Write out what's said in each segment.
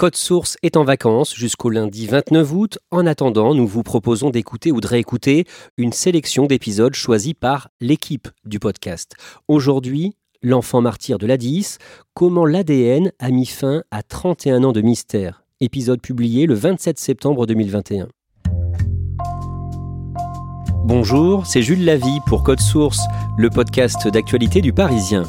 Code Source est en vacances jusqu'au lundi 29 août. En attendant, nous vous proposons d'écouter ou de réécouter une sélection d'épisodes choisis par l'équipe du podcast. Aujourd'hui, L'enfant martyr de l'ADIS, comment l'ADN a mis fin à 31 ans de mystère. Épisode publié le 27 septembre 2021. Bonjour, c'est Jules Lavie pour Code Source, le podcast d'actualité du Parisien.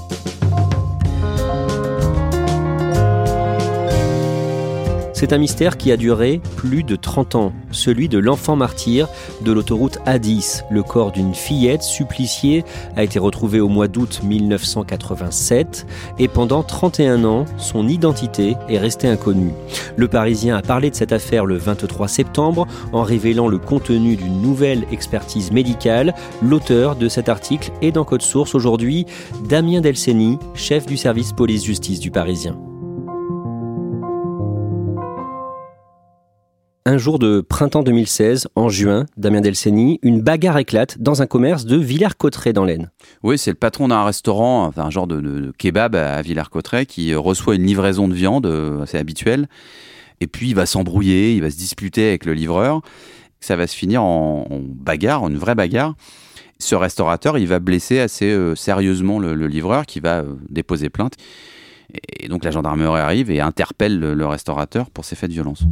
C'est un mystère qui a duré plus de 30 ans, celui de l'enfant martyr de l'autoroute A10. Le corps d'une fillette suppliciée a été retrouvé au mois d'août 1987 et pendant 31 ans, son identité est restée inconnue. Le Parisien a parlé de cette affaire le 23 septembre en révélant le contenu d'une nouvelle expertise médicale. L'auteur de cet article est dans Code Source aujourd'hui, Damien Delceni, chef du service police-justice du Parisien. Un jour de printemps 2016, en juin, Damien Delceni, une bagarre éclate dans un commerce de Villers-Cotterêts dans l'Aisne. Oui, c'est le patron d'un restaurant, un genre de, kebab à Villers-Cotterêts qui euh, reçoit une livraison de viande euh, assez habituelle. Et puis il va s'embrouiller, il va se disputer avec le livreur. Ça va se finir en, en bagarre, une vraie bagarre. Ce restaurateur, il va blesser assez euh, sérieusement le, livreur qui va déposer plainte. Et donc la gendarmerie arrive et interpelle le, le restaurateur pour ces faits de violence.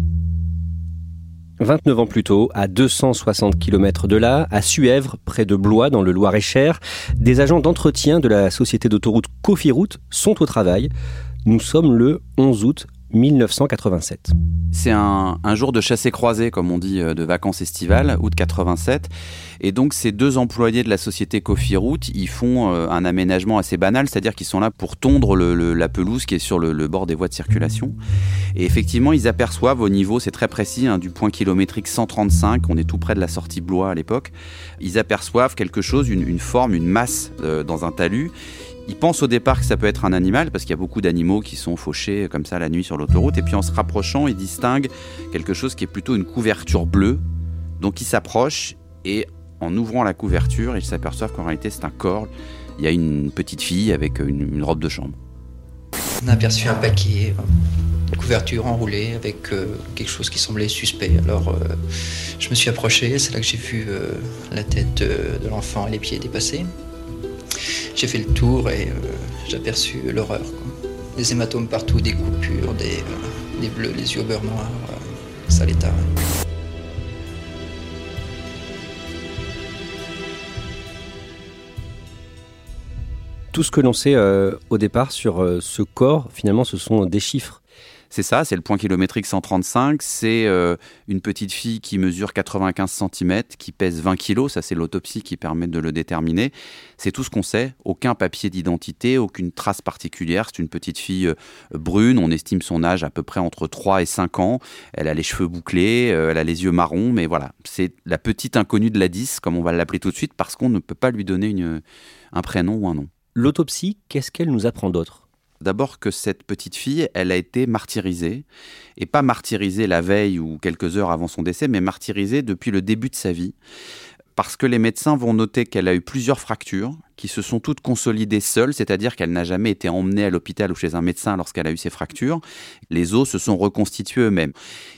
29 ans plus tôt, à 260 km de là, à Suèvre, près de Blois, dans le Loir-et-Cher, des agents d'entretien de la société d'autoroute Cofiroute sont au travail. Nous sommes le 11 août 1987. C'est un, jour de chassé-croisé, comme on dit, euh, de vacances estivales, août 87. Et donc, ces deux employés de la société Cofiroute, ils font euh, un aménagement assez banal, c'est-à-dire qu'ils sont là pour tondre la pelouse qui est sur le, bord des voies de circulation. Et effectivement, ils aperçoivent au niveau, c'est très précis, hein, du point kilométrique 135, on est tout près de la sortie Blois à l'époque, ils aperçoivent quelque chose, une, une forme, une masse euh, dans un talus. Ils pensent au départ que ça peut être un animal, parce qu'il y a beaucoup d'animaux qui sont fauchés comme ça la nuit sur l'autoroute. Et puis en se rapprochant, ils distinguent quelque chose qui est plutôt une couverture bleue. Donc ils s'approchent et en ouvrant la couverture, ils s'aperçoivent qu'en réalité c'est un corps. Il y a une petite fille avec une, robe de chambre. On a aperçu un paquet, euh, une couverture enroulée avec euh, quelque chose qui semblait suspect. Alors euh, je me suis approché, c'est là que j'ai vu la tête euh, de l'enfant et les pieds dépassés. J'ai fait le tour et euh, j'ai aperçu l'horreur. Des hématomes partout, des coupures, des, euh, bleus, les yeux au beurre noir, euh, sale état. ouais. Tout ce que l'on sait euh, au départ sur euh, ce corps, finalement, ce sont des chiffres. C'est ça, c'est le point kilométrique 135. C'est euh, une petite fille qui mesure 95 cm, qui pèse 20 kg. Ça, c'est l'autopsie qui permet de le déterminer. C'est tout ce qu'on sait. Aucun papier d'identité, aucune trace particulière. C'est une petite fille euh, brune. On estime son âge à peu près entre 3 et 5 ans. Elle a les cheveux bouclés, euh, elle a les yeux marrons. Mais voilà, c'est la petite inconnue de la 10, comme on va l'appeler tout de suite, parce qu'on ne peut pas lui donner un prénom ou un nom. L'autopsie, qu'est-ce qu'elle nous apprend d'autre? D'abord que cette petite fille, elle a été martyrisée, et pas martyrisée la veille ou quelques heures avant son décès, mais martyrisée depuis le début de sa vie, parce que les médecins vont noter qu'elle a eu plusieurs fractures, qui se sont toutes consolidées seules, c'est-à-dire qu'elle n'a jamais été emmenée à l'hôpital ou chez un médecin lorsqu'elle a eu ses fractures. Les os se sont reconstitués eux-mêmes.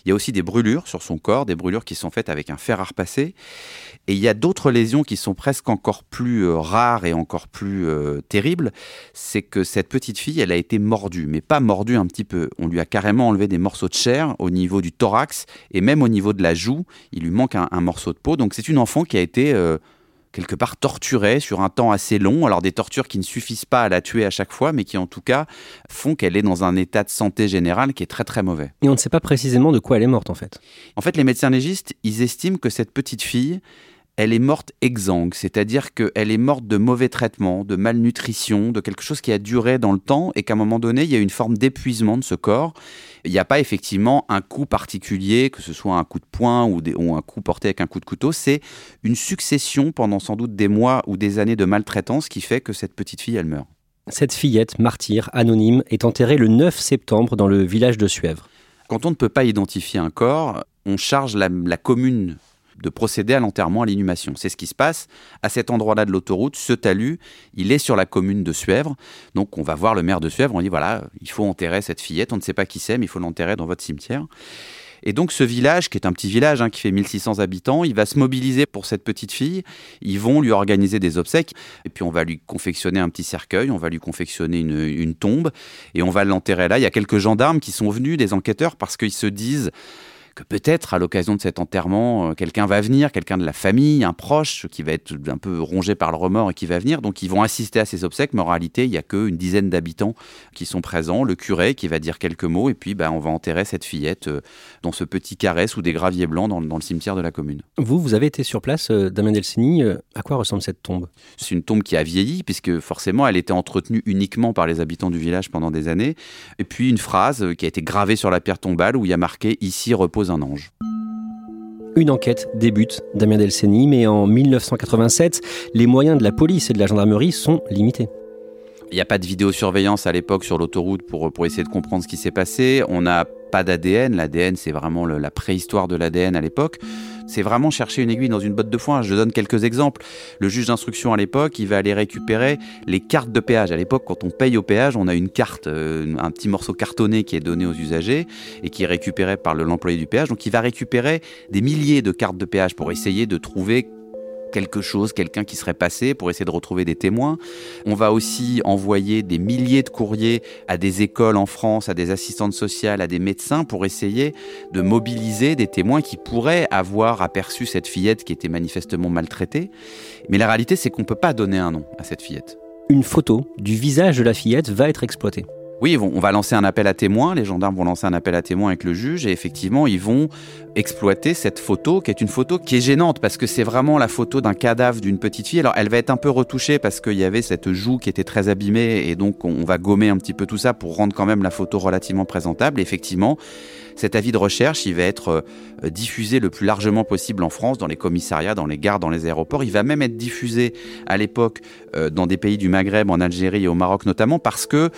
Il y a aussi des brûlures sur son corps, des brûlures qui sont faites avec un fer à repasser. Et il y a d'autres lésions qui sont presque encore plus euh, rares et encore plus euh, terribles. C'est que cette petite fille, elle a été mordue, mais pas mordue un petit peu. On lui a carrément enlevé des morceaux de chair au niveau du thorax et même au niveau de la joue. Il lui manque un, morceau de peau. Donc c'est une enfant qui a été euh, quelque part torturée sur un temps assez long. Alors des tortures qui ne suffisent pas à la tuer à chaque fois, mais qui en tout cas font qu'elle est dans un état de santé général qui est très très mauvais. Et on ne sait pas précisément de quoi elle est morte en fait. En fait, les médecins légistes, ils estiment que cette petite fille, elle est morte exsangue, c'est-à-dire qu'elle est morte de mauvais traitements, de malnutrition, de quelque chose qui a duré dans le temps et qu'à un moment donné, il y a une forme d'épuisement de ce corps. Il n'y a pas effectivement un coup particulier, que ce soit un coup de poing ou, ou un coup porté avec un coup de couteau, c'est une succession pendant sans doute des mois ou des années de maltraitance qui fait que cette petite fille, elle meurt. Cette fillette martyre anonyme est enterrée le 9 septembre dans le village de Suèvre. Quand on ne peut pas identifier un corps, on charge la, la commune de procéder à l'enterrement, à l'inhumation. C'est ce qui se passe à cet endroit-là de l'autoroute. Ce talus, il est sur la commune de Suèvre. Donc on va voir le maire de Suèvre, on dit voilà, il faut enterrer cette fillette, on ne sait pas qui c'est, mais il faut l'enterrer dans votre cimetière. Et donc ce village, qui est un petit village hein, qui fait 1600 habitants, il va se mobiliser pour cette petite fille. Ils vont lui organiser des obsèques. Et puis on va lui confectionner un petit cercueil, on va lui confectionner une, une tombe. Et on va l'enterrer là. Il y a quelques gendarmes qui sont venus, des enquêteurs, parce qu'ils se disent que peut-être à l'occasion de cet enterrement, euh, quelqu'un va venir, quelqu'un de la famille, un proche qui va être un peu rongé par le remords et qui va venir. Donc ils vont assister à ces obsèques, mais en réalité, il n'y a qu'une dizaine d'habitants qui sont présents, le curé qui va dire quelques mots, et puis bah, on va enterrer cette fillette euh, dans ce petit carré sous des graviers blancs dans, le cimetière de la commune. Vous, vous avez été sur place, euh, Damien Delcini. À quoi ressemble cette tombe? C'est une tombe qui a vieilli, puisque forcément, elle était entretenue uniquement par les habitants du village pendant des années. Et puis une phrase qui a été gravée sur la pierre tombale où il y a marqué Ici repose un ange. Une enquête débute, Damien Delceni, mais en 1987, les moyens de la police et de la gendarmerie sont limités. Il n'y a pas de vidéosurveillance à l'époque sur l'autoroute pour, pour essayer de comprendre ce qui s'est passé. On n'a pas d'ADN. L'ADN, c'est vraiment la préhistoire de l'ADN à l'époque c'est vraiment chercher une aiguille dans une botte de foin. Je donne quelques exemples. Le juge d'instruction à l'époque, il va aller récupérer les cartes de péage. À l'époque, quand on paye au péage, on a une carte, euh, un petit morceau cartonné qui est donné aux usagers et qui est récupéré par l'employé du péage. Donc il va récupérer des milliers de cartes de péage pour essayer de trouver quelque chose, quelqu'un qui serait passé pour essayer de retrouver des témoins. On va aussi envoyer des milliers de courriers à des écoles en France, à des assistantes sociales, à des médecins pour essayer de mobiliser des témoins qui pourraient avoir aperçu cette fillette qui était manifestement maltraitée. Mais la réalité, c'est qu'on ne peut pas donner un nom à cette fillette. Une photo du visage de la fillette va être exploitée. Oui, on va lancer un appel à témoins, les gendarmes vont lancer un appel à témoins avec le juge et effectivement, ils vont exploiter cette photo qui est une photo qui est gênante parce que c'est vraiment la photo d'un cadavre d'une petite fille. Alors, elle va être un peu retouchée parce qu'il y avait cette joue qui était très abîmée et donc on va gommer un petit peu tout ça pour rendre quand même la photo relativement présentable. Et effectivement, cet avis de recherche, il va être euh, diffusé le plus largement possible en France, dans les commissariats, dans les gares, dans les aéroports. Il va même être diffusé à l'époque euh, dans des pays du Maghreb, en Algérie et au Maroc notamment, parce que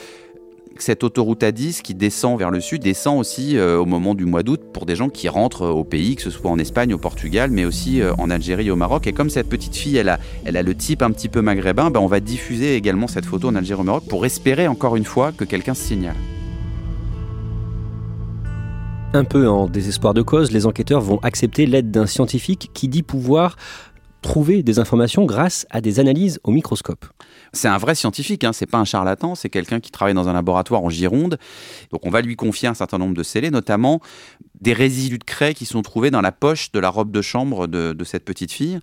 cette autoroute A10 qui descend vers le sud descend aussi euh, au moment du mois d'août pour des gens qui rentrent au pays, que ce soit en Espagne, au Portugal, mais aussi euh, en Algérie au Maroc. Et comme cette petite fille, elle a, le type un petit peu maghrébin, ben on va diffuser également cette photo en Algérie au Maroc pour espérer encore une fois que quelqu'un se signale. Un peu en désespoir de cause, les enquêteurs vont accepter l'aide d'un scientifique qui dit pouvoir trouver des informations grâce à des analyses au microscope. C'est un vrai scientifique, hein, c'est pas un charlatan, c'est quelqu'un qui travaille dans un laboratoire en Gironde. Donc on va lui confier un certain nombre de scellés, notamment des résidus de craie qui sont trouvés dans la poche de la robe de chambre de, cette petite fille.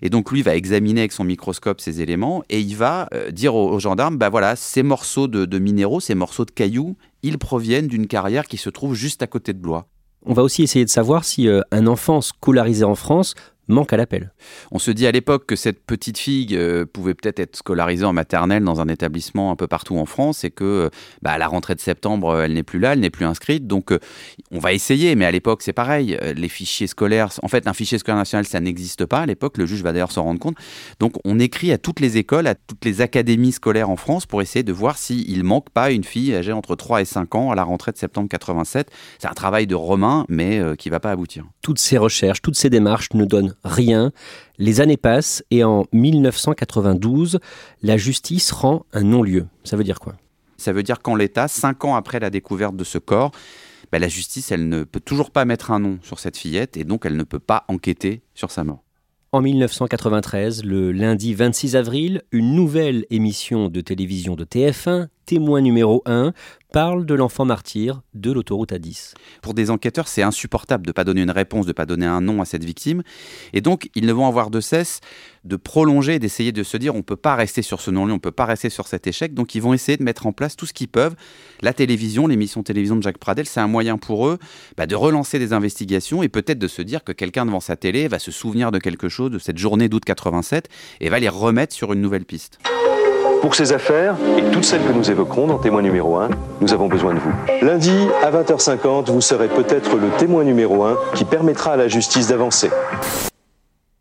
Et donc lui va examiner avec son microscope ces éléments et il va euh, dire aux, gendarmes, bah voilà, ces morceaux de, de minéraux, ces morceaux de cailloux, ils proviennent d'une carrière qui se trouve juste à côté de Blois. On va aussi essayer de savoir si euh, un enfant scolarisé en France manque à l'appel. On se dit à l'époque que cette petite fille euh, pouvait peut-être être scolarisée en maternelle dans un établissement un peu partout en France et que euh, bah, à la rentrée de septembre, elle n'est plus là, elle n'est plus inscrite. Donc euh, on va essayer, mais à l'époque c'est pareil. Les fichiers scolaires, en fait un fichier scolaire national ça n'existe pas à l'époque, le juge va d'ailleurs s'en rendre compte. Donc on écrit à toutes les écoles, à toutes les académies scolaires en France pour essayer de voir s'il ne manque pas une fille âgée entre 3 et 5 ans à la rentrée de septembre 87. C'est un travail de Romain, mais qui ne va pas aboutir. Toutes ces recherches, toutes ces démarches ne donnent rien. Les années passent et en 1992, la justice rend un non-lieu. Ça veut dire quoi? Ça veut dire qu'en l'état, cinq ans après la découverte de ce corps, bah, la justice, elle ne peut toujours pas mettre un nom sur cette fillette et donc elle ne peut pas enquêter sur sa mort. En 1993, le lundi 26 avril, une nouvelle émission de télévision de TF1, témoin numéro 1, parle de l'enfant martyr de l'autoroute A10. Pour des enquêteurs, c'est insupportable de ne pas donner une réponse, de ne pas donner un nom à cette victime. Et donc, ils ne vont avoir de cesse de prolonger, d'essayer de se dire on ne peut pas rester sur ce non-lieu, on ne peut pas rester sur cet échec. Donc, ils vont essayer de mettre en place tout ce qu'ils peuvent. La télévision, l'émission télévision de Jacques Pradel, c'est un moyen pour eux bah, de relancer des investigations et peut-être de se dire que quelqu'un devant sa télé va se souvenir de quelque chose, de cette journée d'août 87, et va les remettre sur une nouvelle piste. Pour ces affaires, et toutes celles que nous évoquerons dans témoin numéro 1, nous avons besoin de vous. Lundi, à 20h50, vous serez peut-être le témoin numéro 1 qui permettra à la justice d'avancer.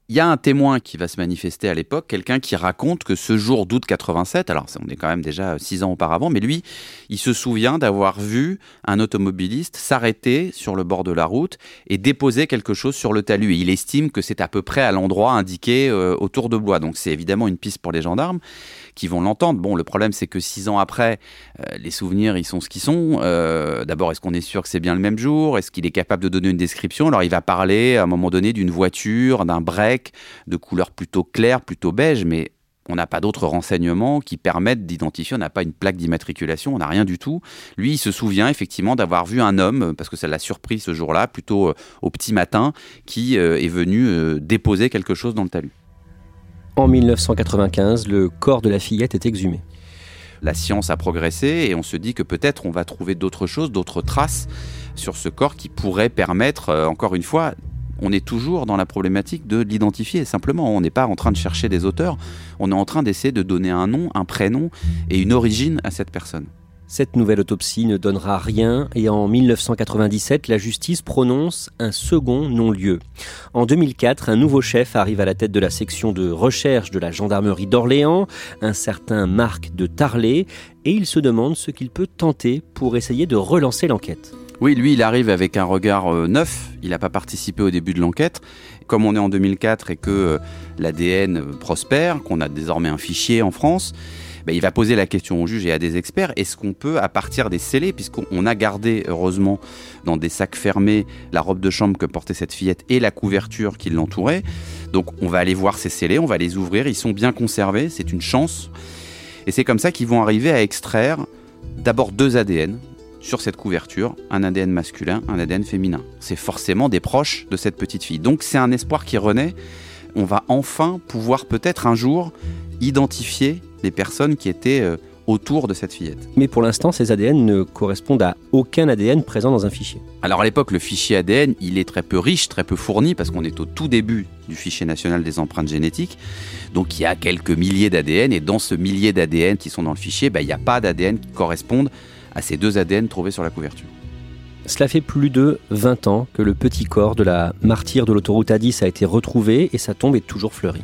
Il y a un témoin qui va se manifester à l'époque, quelqu'un qui raconte que ce jour d'août 87, alors on est quand même déjà six ans auparavant, mais lui, il se souvient d'avoir vu un automobiliste s'arrêter sur le bord de la route et déposer quelque chose sur le talus. Il estime que c'est à peu près à l'endroit indiqué euh, autour de Blois. Donc c'est évidemment une piste pour les gendarmes qui vont l'entendre. Bon, le problème, c'est que six ans après, euh, les souvenirs, ils sont ce qu'ils sont. Euh, d'abord, est-ce qu'on est sûr que c'est bien le même jour? Est-ce qu'il est capable de donner une description? Alors, il va parler à un moment donné d'une voiture, d'un break, de couleur plutôt claire, plutôt beige, mais on n'a pas d'autres renseignements qui permettent d'identifier, on n'a pas une plaque d'immatriculation, on n'a rien du tout. Lui, il se souvient effectivement d'avoir vu un homme, parce que ça l'a surpris ce jour-là, plutôt euh, au petit matin, qui est venu déposer quelque chose dans le talus. En 1995, le corps de la fillette est exhumé. La science a progressé et on se dit que peut-être on va trouver d'autres choses, d'autres traces sur ce corps qui pourraient permettre, euh, encore une fois, on est toujours dans la problématique de l'identifier. Simplement, on n'est pas en train de chercher des auteurs, on est en train d'essayer de donner un nom, un prénom et une origine à cette personne. Cette nouvelle autopsie ne donnera rien et en 1997, la justice prononce un second non-lieu. En 2004, un nouveau chef arrive à la tête de la section de recherche de la gendarmerie d'Orléans, un certain Marc de Tarlet, et il se demande ce qu'il peut tenter pour essayer de relancer l'enquête. Oui, lui, il arrive avec un regard euh, neuf. Il n'a pas participé au début de l'enquête. Comme on est en 2004 et que euh, l'ADN prospère, qu'on a désormais un fichier en France, bah, il va poser la question au juge et à des experts, est-ce qu'on peut, à partir des scellés, puisqu'on a gardé, heureusement, dans des sacs fermés, la robe de chambre que portait cette fillette et la couverture qui l'entourait, donc on va aller voir ces scellés, on va les ouvrir, ils sont bien conservés, c'est une chance, et c'est comme ça qu'ils vont arriver à extraire d'abord deux ADN, sur cette couverture un ADN masculin, un ADN féminin. C'est forcément des proches de cette petite fille. Donc c'est un espoir qui renaît. On va enfin pouvoir peut-être un jour identifier les personnes qui étaient euh, autour de cette fillette. Mais pour l'instant, ces ADN ne correspondent à aucun ADN présent dans un fichier. Alors à l'époque, le fichier ADN, il est très peu riche, très peu fourni, parce qu'on est au tout début du fichier national des empreintes génétiques. Donc il y a quelques milliers d'ADN, et dans ce millier d'ADN qui sont dans le fichier, bah, il n'y a pas d'ADN qui correspondent à ces deux ADN trouvés sur la couverture. Cela fait plus de 20 ans que le petit corps de la martyre de l'autoroute A10 a été retrouvé et sa tombe est toujours fleurie.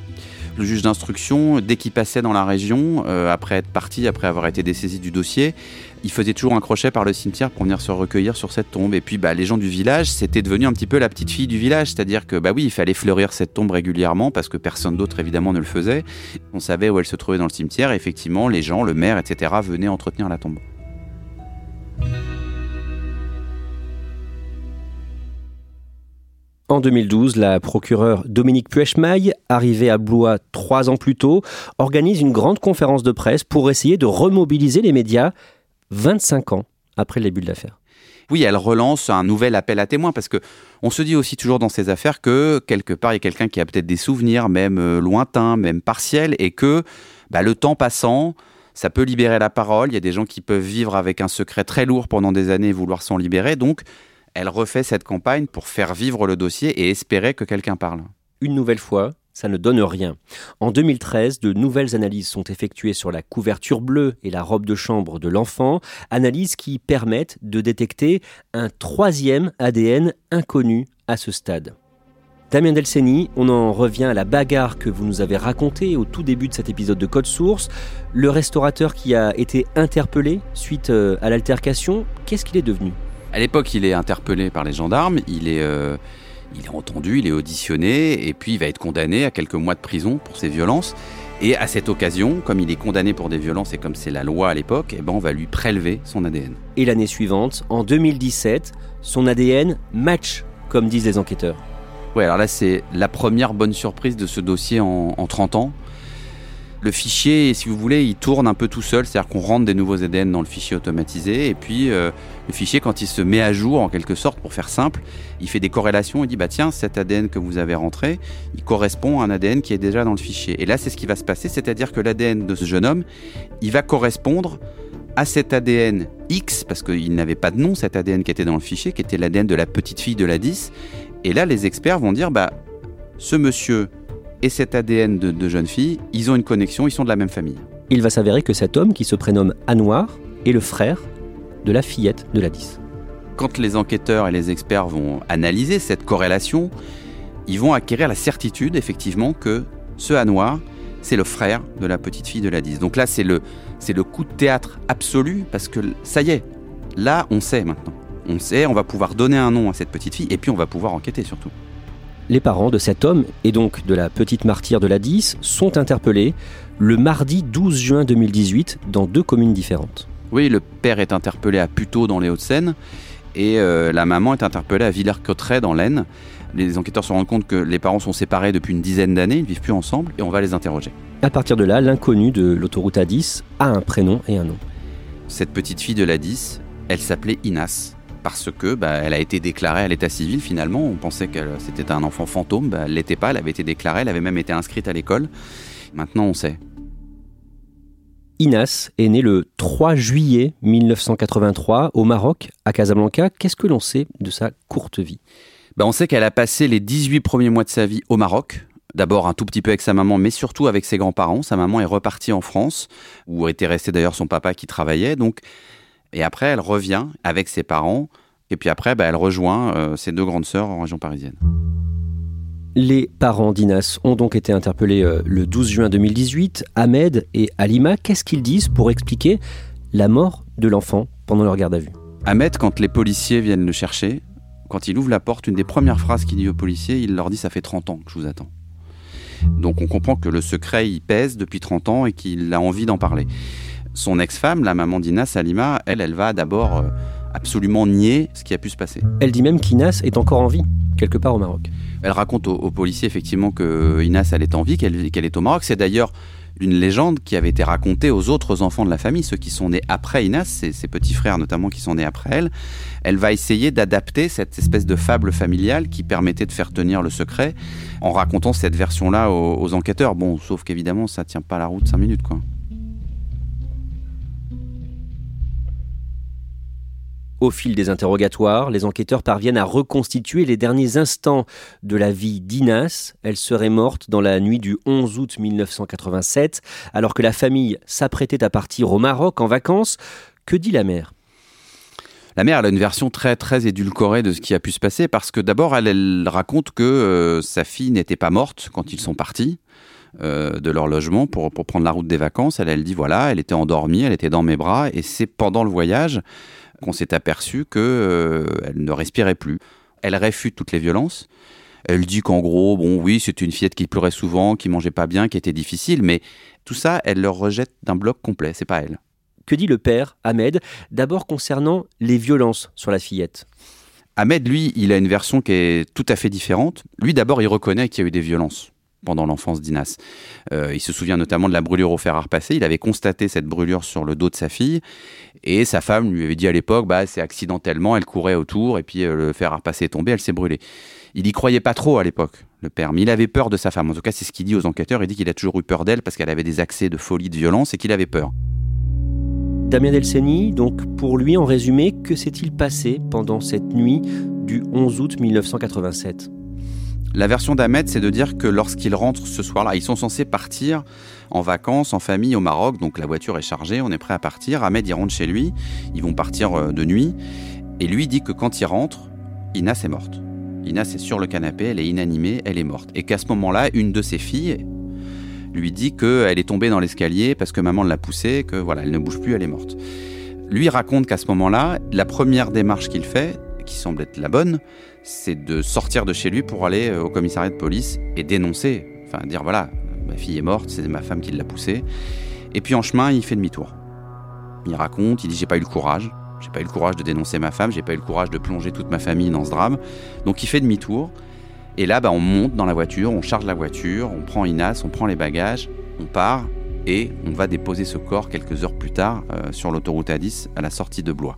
Le juge d'instruction, dès qu'il passait dans la région, euh, après être parti, après avoir été dessaisi du dossier, il faisait toujours un crochet par le cimetière pour venir se recueillir sur cette tombe. Et puis bah, les gens du village, c'était devenu un petit peu la petite fille du village. C'est-à-dire que bah oui, il fallait fleurir cette tombe régulièrement parce que personne d'autre évidemment ne le faisait. On savait où elle se trouvait dans le cimetière. Et effectivement, les gens, le maire, etc., venaient entretenir la tombe. En 2012, la procureure Dominique Puechmaille, arrivée à Blois trois ans plus tôt, organise une grande conférence de presse pour essayer de remobiliser les médias 25 ans après le début de l'affaire. Oui, elle relance un nouvel appel à témoins parce que on se dit aussi toujours dans ces affaires que quelque part il y a quelqu'un qui a peut-être des souvenirs, même euh, lointains, même partiels, et que bah, le temps passant, ça peut libérer la parole. Il y a des gens qui peuvent vivre avec un secret très lourd pendant des années et vouloir s'en libérer. Donc, elle refait cette campagne pour faire vivre le dossier et espérer que quelqu'un parle. Une nouvelle fois, ça ne donne rien. En 2013, de nouvelles analyses sont effectuées sur la couverture bleue et la robe de chambre de l'enfant, analyses qui permettent de détecter un troisième ADN inconnu à ce stade. Damien Delceni, on en revient à la bagarre que vous nous avez racontée au tout début de cet épisode de Code Source. Le restaurateur qui a été interpellé suite euh, à l'altercation, qu'est-ce qu'il est devenu? À l'époque, il est interpellé par les gendarmes, il est, euh, Il est entendu, il est auditionné, et puis il va être condamné à quelques mois de prison pour ses violences. Et à cette occasion, comme il est condamné pour des violences et comme c'est la loi à l'époque, eh ben on va lui prélever son ADN. Et l'année suivante, en 2017, son ADN match, comme disent les enquêteurs. Ouais, alors là c'est la première bonne surprise de ce dossier en, en 30 ans. Le fichier, si vous voulez, il tourne un peu tout seul, c'est-à-dire qu'on rentre des nouveaux ADN dans le fichier automatisé, et puis euh, le fichier, quand il se met à jour, en quelque sorte, pour faire simple, il fait des corrélations, il dit, bah tiens, cet ADN que vous avez rentré, il correspond à un ADN qui est déjà dans le fichier. Et là, c'est ce qui va se passer, c'est-à-dire que l'ADN de ce jeune homme, il va correspondre à cet ADN X, parce qu'il n'avait pas de nom, cet ADN qui était dans le fichier, qui était l'ADN de la petite fille de la 10. Et là, les experts vont dire, bah, ce monsieur et cet ADN de, de jeune fille, ils ont une connexion, ils sont de la même famille. Il va s'avérer que cet homme, qui se prénomme Anouar, est le frère de la fillette de la 10. Quand les enquêteurs et les experts vont analyser cette corrélation, ils vont acquérir la certitude, effectivement, que ce Anouar, c'est le frère de la petite fille de la 10. Donc là, c'est le, c'est le coup de théâtre absolu, parce que ça y est, là, on sait maintenant. On sait, on va pouvoir donner un nom à cette petite fille, et puis on va pouvoir enquêter surtout. Les parents de cet homme et donc de la petite martyre de la 10 sont interpellés le mardi 12 juin 2018 dans deux communes différentes. Oui, le père est interpellé à Puteaux dans les Hauts-de-Seine et euh, la maman est interpellée à Villers-Cotterêts dans l'Aisne. Les enquêteurs se rendent compte que les parents sont séparés depuis une dizaine d'années, ils ne vivent plus ensemble et on va les interroger. À partir de là, l'inconnu de l'autoroute A10 a un prénom et un nom. Cette petite fille de la 10, elle s'appelait Inas parce que bah, elle a été déclarée à l'état civil finalement. On pensait que c'était un enfant fantôme, bah, elle l'était pas, elle avait été déclarée, elle avait même été inscrite à l'école. Maintenant on sait. Inas est née le 3 juillet 1983 au Maroc, à Casablanca. Qu'est-ce que l'on sait de sa courte vie? Bah, On sait qu'elle a passé les 18 premiers mois de sa vie au Maroc. D'abord un tout petit peu avec sa maman, mais surtout avec ses grands-parents. Sa maman est repartie en France, où était resté d'ailleurs son papa qui travaillait. Donc et après, elle revient avec ses parents. Et puis après, bah, elle rejoint euh, ses deux grandes sœurs en région parisienne. Les parents d'Inas ont donc été interpellés euh, le 12 juin 2018. Ahmed et Alima, qu'est-ce qu'ils disent pour expliquer la mort de l'enfant pendant leur garde à vue? Ahmed, quand les policiers viennent le chercher, quand il ouvre la porte, une des premières phrases qu'il dit aux policiers, il leur dit Ça fait 30 ans que je vous attends. Donc on comprend que le secret, il pèse depuis 30 ans et qu'il a envie d'en parler. Son ex-femme, la maman d'Inas, Salima, elle, elle va d'abord euh, absolument nier ce qui a pu se passer. Elle dit même qu'Inas est encore en vie, quelque part au Maroc. Elle raconte aux, policiers effectivement que Inas, elle est en vie, qu'elle est au Maroc. C'est d'ailleurs une légende qui avait été racontée aux autres enfants de la famille, ceux qui sont nés après Inas, ses, ses petits frères notamment qui sont nés après elle. Elle va essayer d'adapter cette espèce de fable familiale qui permettait de faire tenir le secret en racontant cette version-là aux, aux enquêteurs. Bon, sauf qu'évidemment, ça tient pas la route cinq minutes, quoi. Au fil des interrogatoires, les enquêteurs parviennent à reconstituer les derniers instants de la vie d'Inas. Elle serait morte dans la nuit du 11 août 1987, alors que la famille s'apprêtait à partir au Maroc en vacances. Que dit la mère? La mère a une version très très édulcorée de ce qui a pu se passer parce que d'abord elle, elle, raconte que euh, sa fille n'était pas morte quand ils sont partis euh, de leur logement pour, pour prendre la route des vacances. Elle, elle dit voilà, elle était endormie, elle était dans mes bras et c'est pendant le voyage qu'on s'est aperçu qu'elle euh, ne respirait plus. Elle réfute toutes les violences. Elle dit qu'en gros, bon, oui, c'était une fillette qui pleurait souvent, qui mangeait pas bien, qui était difficile, mais tout ça, elle le rejette d'un bloc complet. C'est pas elle. Que dit le père, Ahmed, d'abord concernant les violences sur la fillette? Ahmed, lui, il a une version qui est tout à fait différente. Lui, d'abord, il reconnaît qu'il y a eu des violences pendant l'enfance d'Inas. Euh, il se souvient notamment de la brûlure au fer à repasser. Il avait constaté cette brûlure sur le dos de sa fille et sa femme lui avait dit à l'époque, bah, c'est accidentellement, elle courait autour et puis euh, le fer à repasser est tombé, elle s'est brûlée. Il y croyait pas trop à l'époque, le père, mais il avait peur de sa femme. En tout cas, c'est ce qu'il dit aux enquêteurs. Il dit qu'il a toujours eu peur d'elle parce qu'elle avait des accès de folie, de violence et qu'il avait peur. Damien Delceni, donc pour lui, en résumé, que s'est-il passé pendant cette nuit du 11 août 1987 la version d'Ahmed, c'est de dire que lorsqu'ils rentrent ce soir-là, ils sont censés partir en vacances, en famille au Maroc, donc la voiture est chargée, on est prêt à partir. Ahmed, il rentre chez lui, ils vont partir euh, de nuit, et lui dit que quand il rentre, Inas est morte. Inas est sur le canapé, elle est inanimée, elle est morte. Et qu'à ce moment-là, une de ses filles lui dit qu'elle est tombée dans l'escalier parce que maman l'a poussée, que voilà, elle ne bouge plus, elle est morte. Lui raconte qu'à ce moment-là, la première démarche qu'il fait, qui semble être la bonne, c'est de sortir de chez lui pour aller euh, au commissariat de police et dénoncer, enfin dire voilà, ma fille est morte, c'est ma femme qui l'a poussée. Et puis en chemin, il fait demi-tour. Il raconte, il dit j'ai pas eu le courage, j'ai pas eu le courage de dénoncer ma femme, j'ai pas eu le courage de plonger toute ma famille dans ce drame. Donc il fait demi-tour. Et là, bah, on monte dans la voiture, on charge la voiture, on prend Inas, on prend les bagages, on part et on va déposer ce corps quelques heures plus tard euh, sur l'autoroute A10 à la sortie de Blois.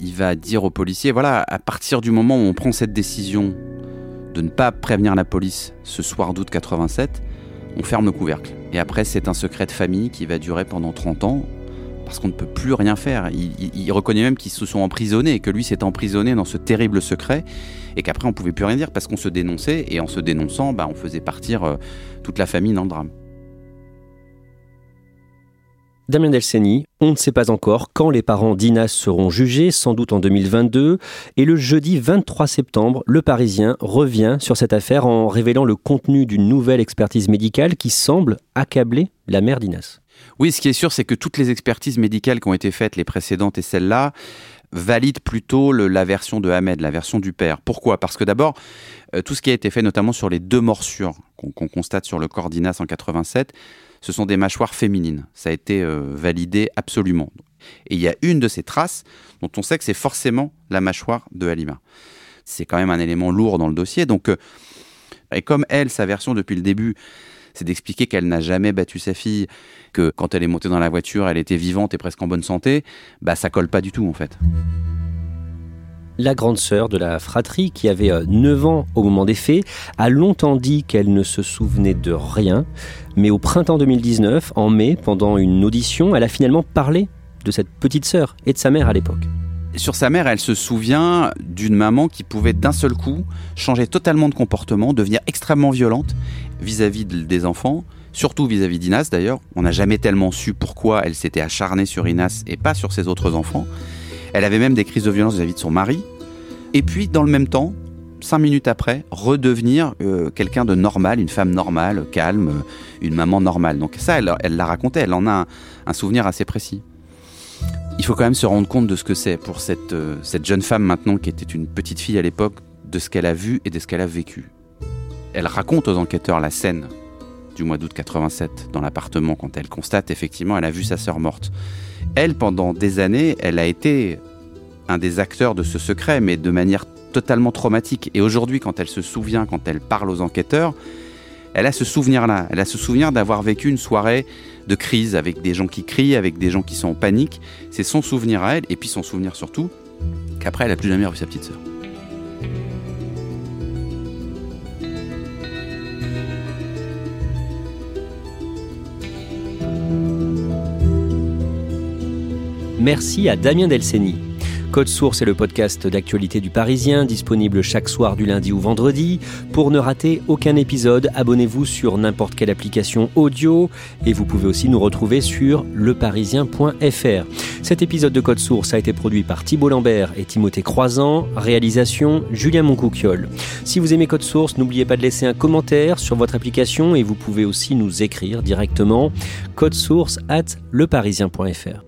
Il va dire aux policiers, voilà, à partir du moment où on prend cette décision de ne pas prévenir la police ce soir d'août 87, on ferme le couvercle. Et après, c'est un secret de famille qui va durer pendant 30 ans parce qu'on ne peut plus rien faire. Il, reconnaît même qu'ils se sont emprisonnés et que lui s'est emprisonné dans ce terrible secret et qu'après on pouvait plus rien dire parce qu'on se dénonçait et en se dénonçant, bah, on faisait partir euh, toute la famille dans le drame. Damien Delceni, on ne sait pas encore quand les parents d'Inas seront jugés, sans doute en 2022. Et le jeudi 23 septembre, Le Parisien revient sur cette affaire en révélant le contenu d'une nouvelle expertise médicale qui semble accabler la mère d'Inas. Oui, ce qui est sûr, c'est que toutes les expertises médicales qui ont été faites, les précédentes et celles-là, valident plutôt la version de Ahmed, la version du père. Pourquoi? Parce que d'abord, euh, tout ce qui a été fait, notamment sur les deux morsures qu'on constate sur le corps d'Inas en 87, ce sont des mâchoires féminines. Ça a été euh, validé absolument. Et il y a une de ces traces dont on sait que c'est forcément la mâchoire de Halima. C'est quand même un élément lourd dans le dossier. Donc, euh, et comme elle, sa version depuis le début, c'est d'expliquer qu'elle n'a jamais battu sa fille, que quand elle est montée dans la voiture, elle était vivante et presque en bonne santé, bah ça colle pas du tout en fait la grande sœur de la fratrie, qui avait 9 euh, ans au moment des faits, a longtemps dit qu'elle ne se souvenait de rien. Mais au printemps 2019, en mai, pendant une audition, elle a finalement parlé de cette petite sœur et de sa mère à l'époque. Sur sa mère, elle se souvient d'une maman qui pouvait d'un seul coup changer totalement de comportement, devenir extrêmement violente vis-à-vis des enfants, surtout vis-à-vis d'Inas d'ailleurs. On n'a jamais tellement su pourquoi elle s'était acharnée sur Inas et pas sur ses autres enfants. Elle avait même des crises de violence vis-à-vis de son mari. Et puis, dans le même temps, cinq minutes après, redevenir euh, quelqu'un de normal, une femme normale, calme, euh, une maman normale. Donc ça, elle l'a raconté, elle en a un, souvenir assez précis. Il faut quand même se rendre compte de ce que c'est pour cette, euh, cette jeune femme maintenant qui était une petite fille à l'époque, de ce qu'elle a vu et de ce qu'elle a vécu. Elle raconte aux enquêteurs la scène du mois d'août 87 dans l'appartement quand elle constate effectivement elle a vu sa sœur morte. Elle, pendant des années, elle a été un des acteurs de ce secret, mais de manière totalement traumatique. Et aujourd'hui, quand elle se souvient, quand elle parle aux enquêteurs, elle a ce souvenir-là. Elle a ce souvenir d'avoir vécu une soirée de crise avec des gens qui crient, avec des gens qui sont en panique. C'est son souvenir à elle, et puis son souvenir surtout qu'après, elle n'a plus jamais revu sa petite sœur. Merci à Damien Delceni. Code Source est le podcast d'actualité du Parisien, disponible chaque soir du lundi au vendredi. Pour ne rater aucun épisode, abonnez-vous sur n'importe quelle application audio et vous pouvez aussi nous retrouver sur leparisien.fr. Cet épisode de Code Source a été produit par Thibault Lambert et Timothée Croisant, réalisation Julien Moncouquiole. Si vous aimez Code Source, n'oubliez pas de laisser un commentaire sur votre application et vous pouvez aussi nous écrire directement code source at leparisien.fr.